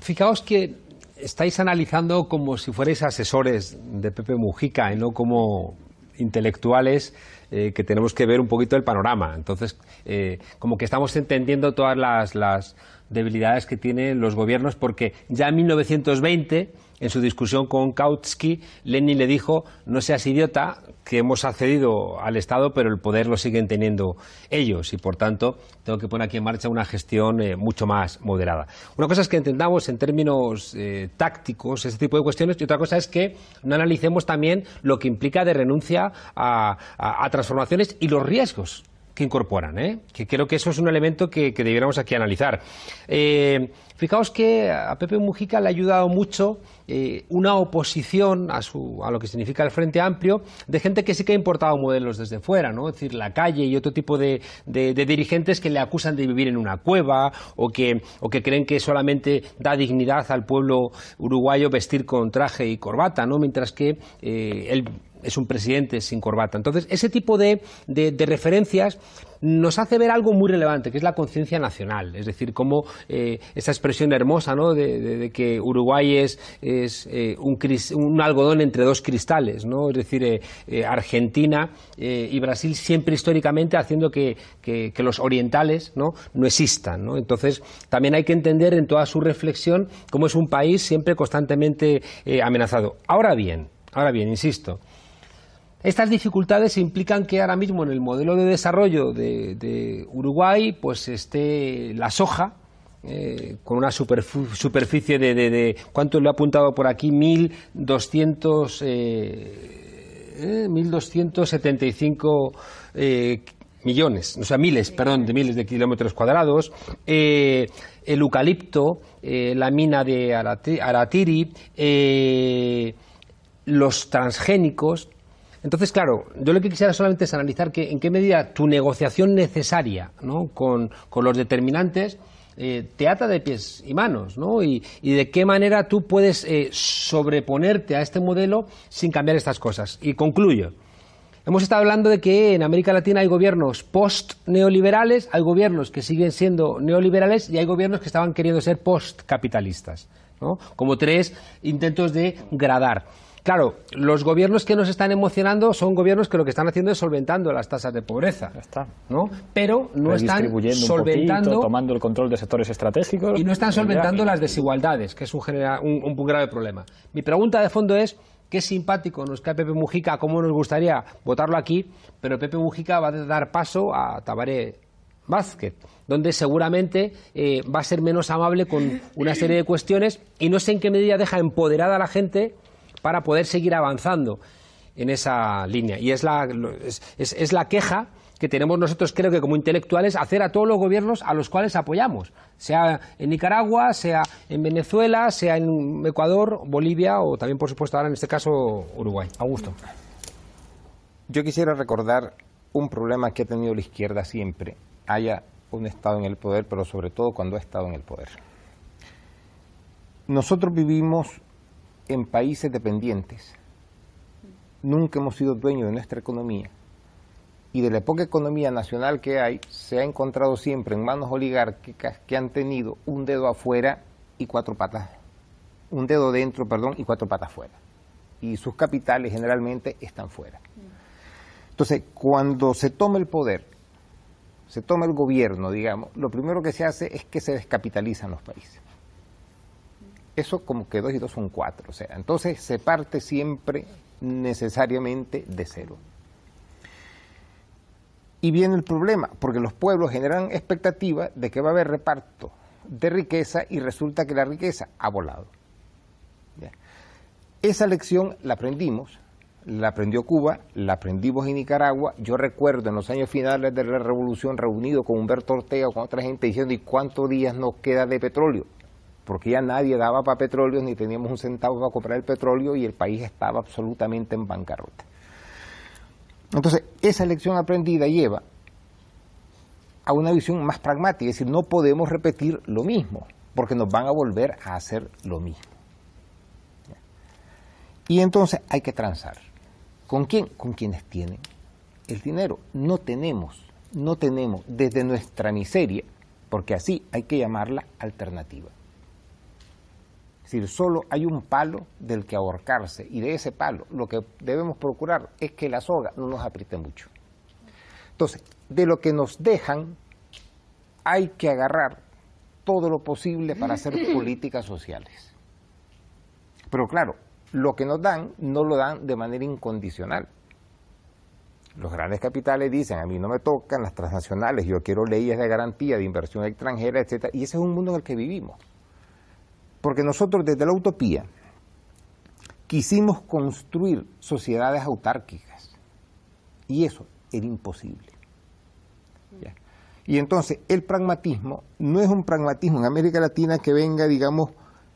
fijaos que estáis analizando como si fuerais asesores de Pepe Mujica y no como intelectuales eh, que tenemos que ver un poquito el panorama. Entonces, eh, como que estamos entendiendo todas las, las debilidades que tienen los gobiernos, porque ya en 1920 en su discusión con Kautsky, Lenin le dijo, no seas idiota, que hemos accedido al Estado, pero el poder lo siguen teniendo ellos y, por tanto, tengo que poner aquí en marcha una gestión eh, mucho más moderada. Una cosa es que entendamos en términos eh, tácticos ese tipo de cuestiones y otra cosa es que no analicemos también lo que implica de renuncia a transformaciones y los riesgos que incorporan, ¿eh? que creo que eso es un elemento que, debiéramos aquí analizar. Eh, fijaos que a Pepe Mujica le ha ayudado mucho eh, una oposición a, su, a, lo que significa el Frente Amplio de gente que sí que ha importado modelos desde fuera, ¿no? es decir, la calle y otro tipo de, dirigentes que le acusan de vivir en una cueva o que, o que creen que solamente da dignidad al pueblo uruguayo vestir con traje y corbata, ¿no? mientras que él es un presidente sin corbata. Entonces, ese tipo de, referencias nos hace ver algo muy relevante, que es la conciencia nacional. Es decir, cómo eh, esa expresión hermosa ¿no? de, que Uruguay es, eh, un, algodón entre dos cristales, ¿no? es decir, eh, Argentina y Brasil siempre históricamente haciendo que, que, los orientales ¿no? no existan. Entonces, también hay que entender en toda su reflexión cómo es un país siempre constantemente amenazado. Ahora bien, ahora bien, insisto, estas dificultades implican que ahora mismo en el modelo de desarrollo de, Uruguay pues esté la soja eh, con una superficie de, ¿cuánto le he apuntado por aquí? 1.200 eh, 1.275 eh, millones, o sea, miles, perdón, de miles de kilómetros cuadrados, el eucalipto, la mina de Aratiri, los transgénicos, entonces, claro, yo lo que quisiera solamente es analizar que, en qué medida tu negociación necesaria con, los determinantes eh, te ata de pies y manos, ¿no? Y, de qué manera tú puedes eh, sobreponerte a este modelo sin cambiar estas cosas. Y concluyo. Hemos estado hablando de que en América Latina hay gobiernos post-neoliberales, hay gobiernos que siguen siendo neoliberales y hay gobiernos que estaban queriendo ser post-capitalistas, ¿no? como tres intentos de gradar. Claro, los gobiernos que nos están emocionando son gobiernos que lo que están haciendo es solventando las tasas de pobreza. está. ¿no? Pero no están solventando. tomando el control de sectores estratégicos. Y no están solventando las desigualdades, que es un, un, un grave problema. Mi pregunta de fondo es. Qué simpático nos cae Pepe Mujica, cómo nos gustaría votarlo aquí, pero Pepe Mujica va a dar paso a Tabaré Vázquez, donde seguramente eh, va a ser menos amable con una serie de cuestiones y no sé en qué medida deja empoderada a la gente para poder seguir avanzando en esa línea. Y es la, es, la queja que tenemos nosotros, creo que como intelectuales, hacer a todos los gobiernos a los cuales apoyamos, sea en Nicaragua, sea en Venezuela, sea en Ecuador, Bolivia o también, por supuesto, ahora en este caso Uruguay. Augusto. Yo quisiera recordar un problema que ha tenido la izquierda siempre, haya un Estado en el poder, pero sobre todo cuando ha estado en el poder. Nosotros vivimos en países dependientes. Nunca hemos sido dueños de nuestra economía. Y de la poca economía nacional que hay, se ha encontrado siempre en manos oligárquicas que han tenido un dedo afuera y cuatro patas. Un dedo dentro, perdón, y cuatro patas fuera. Y sus capitales generalmente están fuera. Entonces, cuando se toma el poder, se toma el gobierno, digamos, lo primero que se hace es que se descapitalizan los países eso como que dos y dos son cuatro. O sea, entonces se parte siempre necesariamente de cero. Y viene el problema, porque los pueblos generan expectativa de que va a haber reparto de riqueza y resulta que la riqueza ha volado. Esa lección la aprendimos, la aprendió Cuba, la aprendimos en Nicaragua. Yo recuerdo en los años finales de la revolución reunido con Humberto Ortega, con otra gente, diciendo, ¿y cuántos días nos queda de petróleo? Porque ya nadie daba para petróleo ni teníamos un centavo para comprar el petróleo y el país estaba absolutamente en bancarrota. Entonces, esa lección aprendida lleva a una visión más pragmática, es decir, no podemos repetir lo mismo, porque nos van a volver a hacer lo mismo. Y entonces hay que transar. ¿Con quién? Con quienes tienen el dinero. No tenemos, no tenemos desde nuestra miseria, porque así hay que llamarla alternativa. Decir, solo hay un palo del que ahorcarse y de ese palo lo que debemos procurar es que la soga no nos apriete mucho. Entonces, de lo que nos dejan hay que agarrar todo lo posible para hacer políticas sociales. Pero claro, lo que nos dan no lo dan de manera incondicional. Los grandes capitales dicen, a mí no me tocan las transnacionales, yo quiero leyes de garantía de inversión extranjera, etc. Y ese es un mundo en el que vivimos. Porque nosotros desde la utopía quisimos construir sociedades autárquicas. Y eso era imposible. Y entonces el pragmatismo no es un pragmatismo en América Latina que venga, digamos,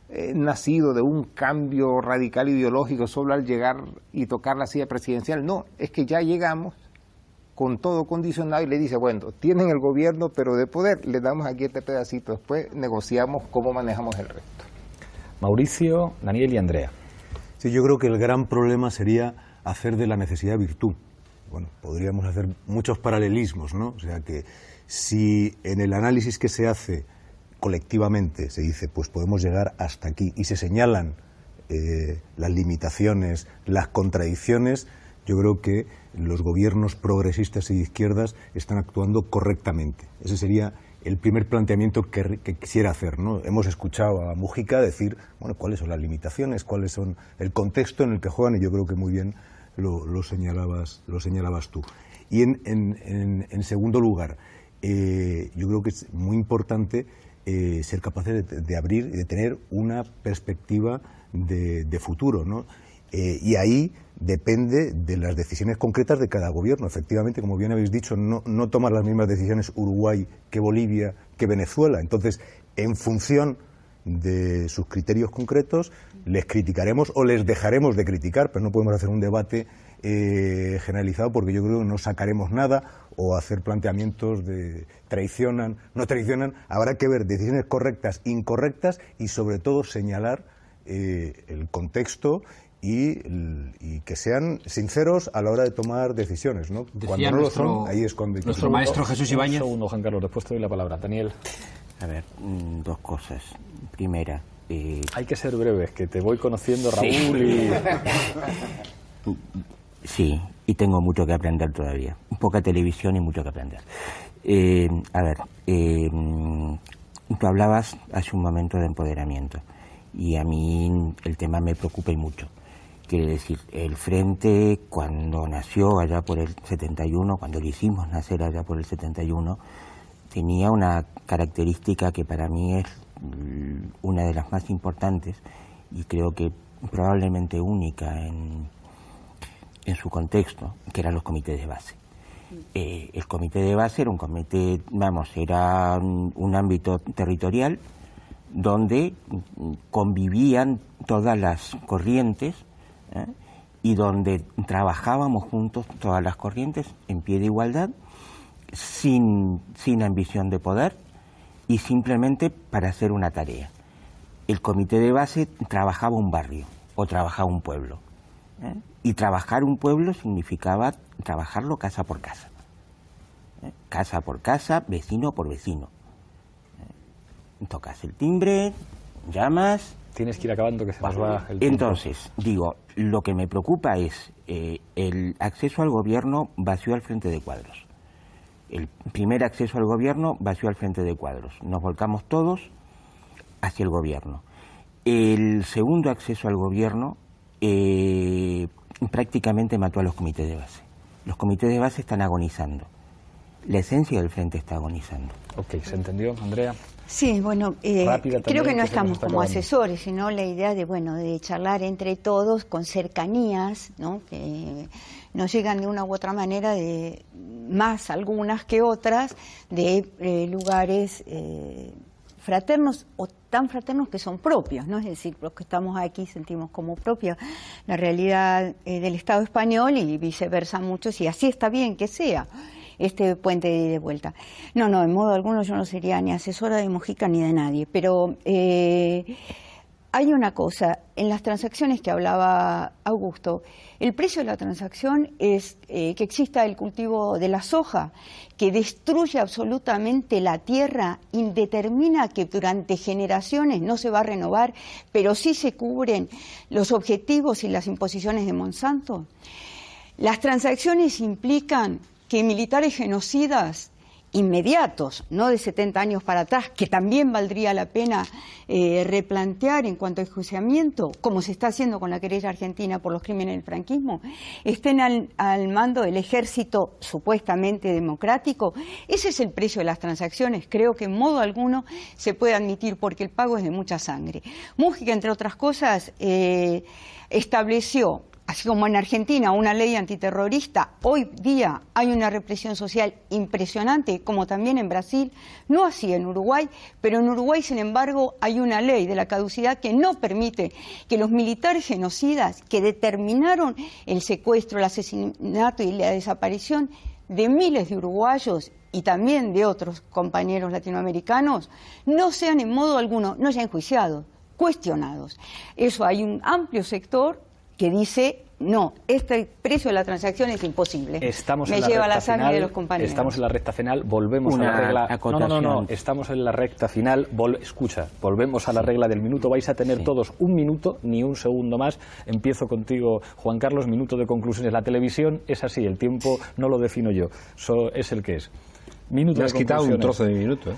eh, nacido de un cambio radical ideológico solo al llegar y tocar la silla presidencial. No, es que ya llegamos con todo condicionado y le dice, bueno, tienen el gobierno, pero de poder, le damos aquí este pedacito, después negociamos cómo manejamos el resto. Mauricio, Daniel y Andrea. Sí, yo creo que el gran problema sería hacer de la necesidad virtud. Bueno, podríamos hacer muchos paralelismos, ¿no? O sea que si en el análisis que se hace colectivamente se dice, pues podemos llegar hasta aquí y se señalan eh, las limitaciones, las contradicciones, yo creo que los gobiernos progresistas y de izquierdas están actuando correctamente. Ese sería el primer planteamiento que, quisiera hacer. ¿no? Hemos escuchado a Mujica decir bueno, cuáles son las limitaciones, cuáles son el contexto en el que juegan, y yo creo que muy bien lo, señalabas, lo señalabas tú. Y en, segundo lugar, eh, yo creo que es muy importante eh, ser capaces de, abrir y de tener una perspectiva de, futuro. ¿no? Eh, y ahí depende de las decisiones concretas de cada gobierno. Efectivamente, como bien habéis dicho, no, no tomar las mismas decisiones Uruguay que Bolivia que Venezuela. Entonces, en función de sus criterios concretos, les criticaremos o les dejaremos de criticar, pero no podemos hacer un debate eh, generalizado porque yo creo que no sacaremos nada o hacer planteamientos de traicionan, no traicionan. Habrá que ver decisiones correctas, incorrectas y sobre todo señalar eh, el contexto y, que sean sinceros a la hora de tomar decisiones. ¿no? cuando no lo son, ahí es cuando... Nuestro maestro Jesús Ibáñez. Un segundo, Juan Carlos, después te doy la palabra. Daniel. A ver, mm, dos cosas. Primera... Eh, Hay que ser breves, que te voy conociendo, Raúl, y... Sí, y tengo mucho que aprender todavía. Poca televisión y mucho que aprender. Eh, a ver, eh, tú hablabas hace un momento de empoderamiento y a mí el tema me preocupa y mucho. Quiere decir, el Frente cuando nació allá por el 71, cuando lo hicimos nacer allá por el 71, tenía una característica que para mí es una de las más importantes y creo que probablemente única en, en su contexto, que eran los comités de base. Eh, el comité de base era un comité, vamos, era un, ámbito territorial donde convivían todas las corrientes y donde trabajábamos juntos todas las corrientes en pie de igualdad, sin, sin ambición de poder y simplemente para hacer una tarea. El comité de base trabajaba un barrio o trabajaba un pueblo. ¿eh? Y trabajar un pueblo significaba trabajarlo casa por casa. ¿eh? Casa por casa, vecino por vecino. ¿Eh? Tocas el timbre, llamas. Tienes que ir acabando que se nos va el tiempo. Entonces, digo, lo que me preocupa es eh, el acceso al gobierno vacío al frente de cuadros. El primer acceso al gobierno vacío al frente de cuadros. Nos volcamos todos hacia el gobierno. El segundo acceso al gobierno eh, prácticamente mató a los comités de base. Los comités de base están agonizando. La esencia del frente está agonizando. Ok, ¿se entendió, Andrea? Sí, bueno, eh, creo que no estamos como asesores, sino la idea de, bueno, de charlar entre todos con cercanías, ¿no? Que nos llegan de una u otra manera, de más algunas que otras, de eh, lugares fraternos o tan fraternos que son propios, ¿no? Es decir, los que estamos aquí sentimos como propia la realidad eh, del Estado español y viceversa muchos, y así está bien que sea este puente de vuelta. No, no, en modo alguno yo no sería ni asesora de Mojica ni de nadie, pero eh, hay una cosa, en las transacciones que hablaba Augusto, el precio de la transacción es eh, que exista el cultivo de la soja, que destruye absolutamente la tierra y determina que durante generaciones no se va a renovar, pero sí se cubren los objetivos y las imposiciones de Monsanto. Las transacciones implican que militares genocidas inmediatos, no de 70 años para atrás, que también valdría la pena eh, replantear en cuanto a enjuiciamiento, como se está haciendo con la querella argentina por los crímenes del franquismo, estén al, al, mando del ejército supuestamente democrático. Ese es el precio de las transacciones. Creo que en modo alguno se puede admitir porque el pago es de mucha sangre. Mújica, entre otras cosas, eh, estableció así como en Argentina una ley antiterrorista, hoy día hay una represión social impresionante, como también en Brasil, no así en Uruguay, pero en Uruguay, sin embargo, hay una ley de la caducidad que no permite que los militares genocidas que determinaron el secuestro, el asesinato y la desaparición de miles de uruguayos y también de otros compañeros latinoamericanos no sean en modo alguno, no sean enjuiciados, cuestionados. Eso hay un amplio sector que dice no, este precio de la transacción es imposible. Estamos Me en la lleva recta la sangre final, de los compañeros. Estamos en la recta final, volvemos a la regla. No, no, no, estamos en la recta final. vol- Escucha, volvemos a la regla del minuto. Vais a tener todos un minuto, ni un segundo más. Empiezo contigo, Juan Carlos, minuto de conclusiones. La televisión es así, el tiempo no lo defino yo, so- es el que es. Minuto Me de has quitado un trozo de mi minuto. ¿eh?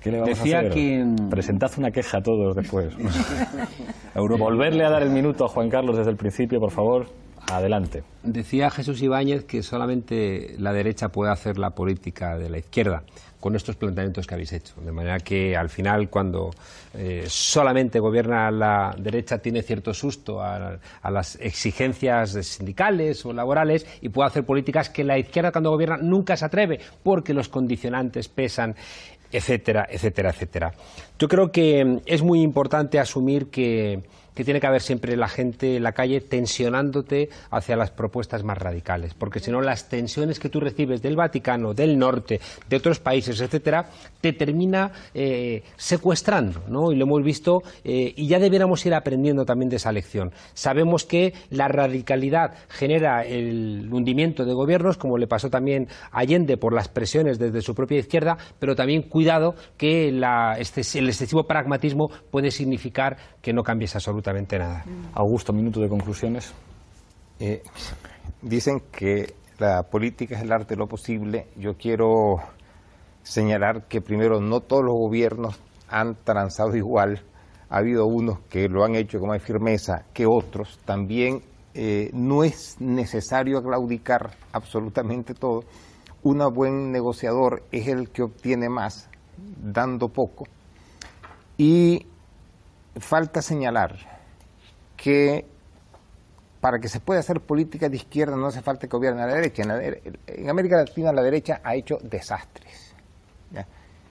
¿Qué le vamos Decía a hacer? que- Presentad una queja a todos después. Volverle a dar el minuto a Juan Carlos desde el principio, por favor. Adelante. Decía Jesús Ibáñez que solamente la derecha puede hacer la política de la izquierda con estos planteamientos que habéis hecho. De manera que al final, cuando eh, solamente gobierna la derecha, tiene cierto susto a, a las exigencias sindicales o laborales y puede hacer políticas que la izquierda, cuando gobierna, nunca se atreve porque los condicionantes pesan etcétera, etcétera, etcétera. Yo creo que mm, es muy importante asumir que, que tiene que haber siempre la gente en la calle tensionándote hacia las propuestas más radicales, porque si no las tensiones que tú recibes del Vaticano, del norte, de otros países, etcétera, te termina eh, secuestrando, ¿no? Y lo hemos visto eh, y ya debiéramos ir aprendiendo también de esa lección. Sabemos que la radicalidad genera el hundimiento de gobiernos, como le pasó también a Allende por las presiones desde su propia izquierda, pero también cuidado que el excesivo pragmatismo puede significar que no cambies absolutamente nada. Augusto, minuto de conclusiones. Eh, dicen que la política es el arte de lo posible. Yo quiero señalar que primero no todos los gobiernos han transado igual. Ha habido unos que lo han hecho con más firmeza que otros. También eh, no es necesario claudicar absolutamente todo. Un buen negociador es el que obtiene más dando poco. Y falta señalar que para que se pueda hacer política de izquierda no hace falta que gobierne la derecha. En, América Latina la derecha ha hecho desastres.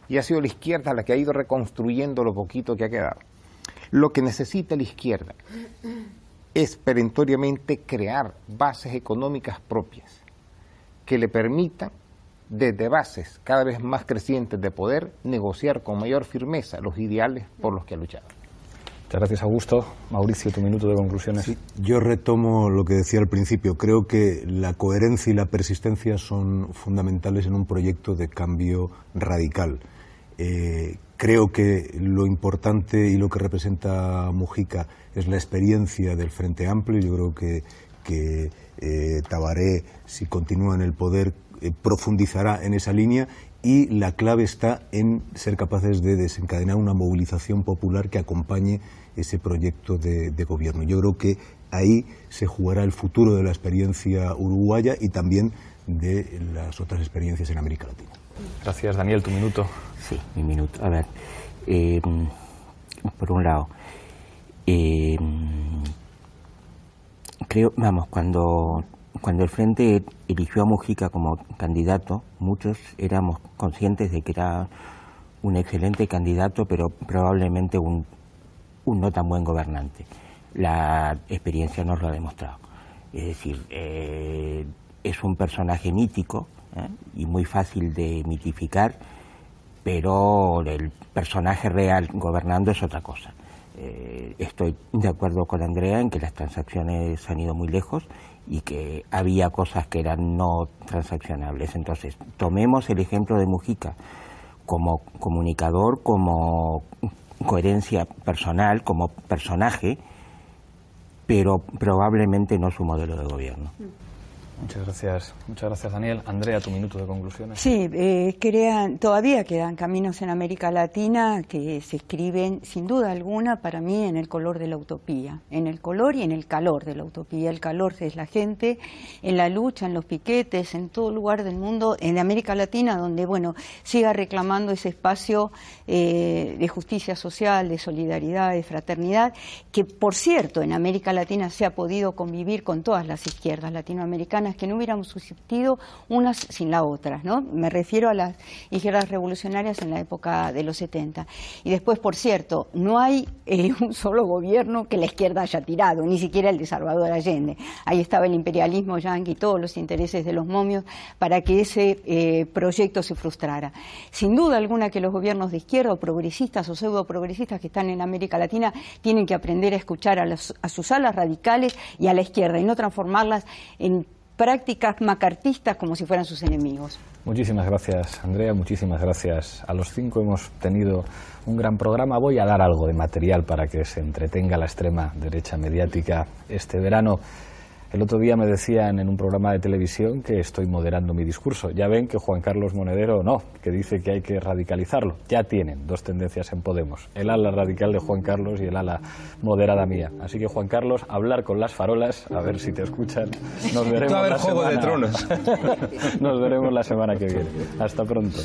Y ha sido la izquierda la que ha ido reconstruyendo lo poquito que ha quedado. Lo que necesita la izquierda es perentoriamente crear bases económicas propias que le permitan, desde bases cada vez más crecientes de poder, negociar con mayor firmeza los ideales por los que ha luchado. Muchas gracias, Augusto. Mauricio, tu minuto de conclusiones. Yo retomo lo que decía al principio. Creo que la coherencia y la persistencia son fundamentales en un proyecto de cambio radical. Eh, creo que lo importante y lo que representa Mujica es la experiencia del Frente Amplio. Yo creo que, que eh, Tabaré, si continúa en el poder, eh, profundizará en esa línea y la clave está en ser capaces de desencadenar una movilización popular que acompañe ese proyecto de, de gobierno. Yo creo que ahí se jugará el futuro de la experiencia uruguaya y también de las otras experiencias en América Latina. Gracias, Daniel, tu minuto. Sí, mi minuto. A ver, eh, por un lado, eh, creo, vamos, cuando, cuando el Frente eligió a Mujica como candidato, muchos éramos conscientes de que era un excelente candidato, pero probablemente un, un no tan buen gobernante. La experiencia nos lo ha demostrado. Es decir, eh, es un personaje mítico ¿eh? y muy fácil de mitificar, pero el personaje real gobernando es otra cosa. Eh, estoy de acuerdo con Andrea en que las transacciones han ido muy lejos y que había cosas que eran no transaccionables. Entonces, tomemos el ejemplo de Mujica como comunicador, como coherencia personal, como personaje, pero probablemente no su modelo de gobierno. Muchas gracias, muchas gracias Daniel. Andrea, tu minuto de conclusiones. Sí, eh, crean, todavía quedan caminos en América Latina que se escriben sin duda alguna para mí en el color de la utopía, en el color y en el calor de la utopía. El calor es la gente en la lucha, en los piquetes, en todo lugar del mundo, en América Latina, donde bueno siga reclamando ese espacio eh, de justicia social, de solidaridad, de fraternidad, que por cierto en América Latina se ha podido convivir con todas las izquierdas latinoamericanas que no hubiéramos subsistido unas sin la otra, ¿no? Me refiero a las izquierdas revolucionarias en la época de los 70. Y después, por cierto, no hay eh, un solo gobierno que la izquierda haya tirado, ni siquiera el de Salvador Allende. Ahí estaba el imperialismo yanqui, todos los intereses de los momios para que ese eh, proyecto se frustrara. Sin duda alguna que los gobiernos de izquierda o progresistas o pseudo progresistas que están en América Latina tienen que aprender a escuchar a, a sus alas radicales y a la izquierda y no transformarlas en prácticas macartistas como si fueran sus enemigos. Muchísimas gracias, Andrea. Muchísimas gracias a los cinco. Hemos tenido un gran programa. Voy a dar algo de material para que se entretenga la extrema derecha mediática este verano. El otro día me decían en un programa de televisión que estoy moderando mi discurso. Ya ven que Juan Carlos Monedero no, que dice que hay que radicalizarlo. Ya tienen dos tendencias en Podemos, el ala radical de Juan Carlos y el ala moderada mía. Así que Juan Carlos, hablar con las farolas, a ver si te escuchan. Nos veremos la juego semana... de tronos. Nos veremos la semana que viene. Hasta pronto.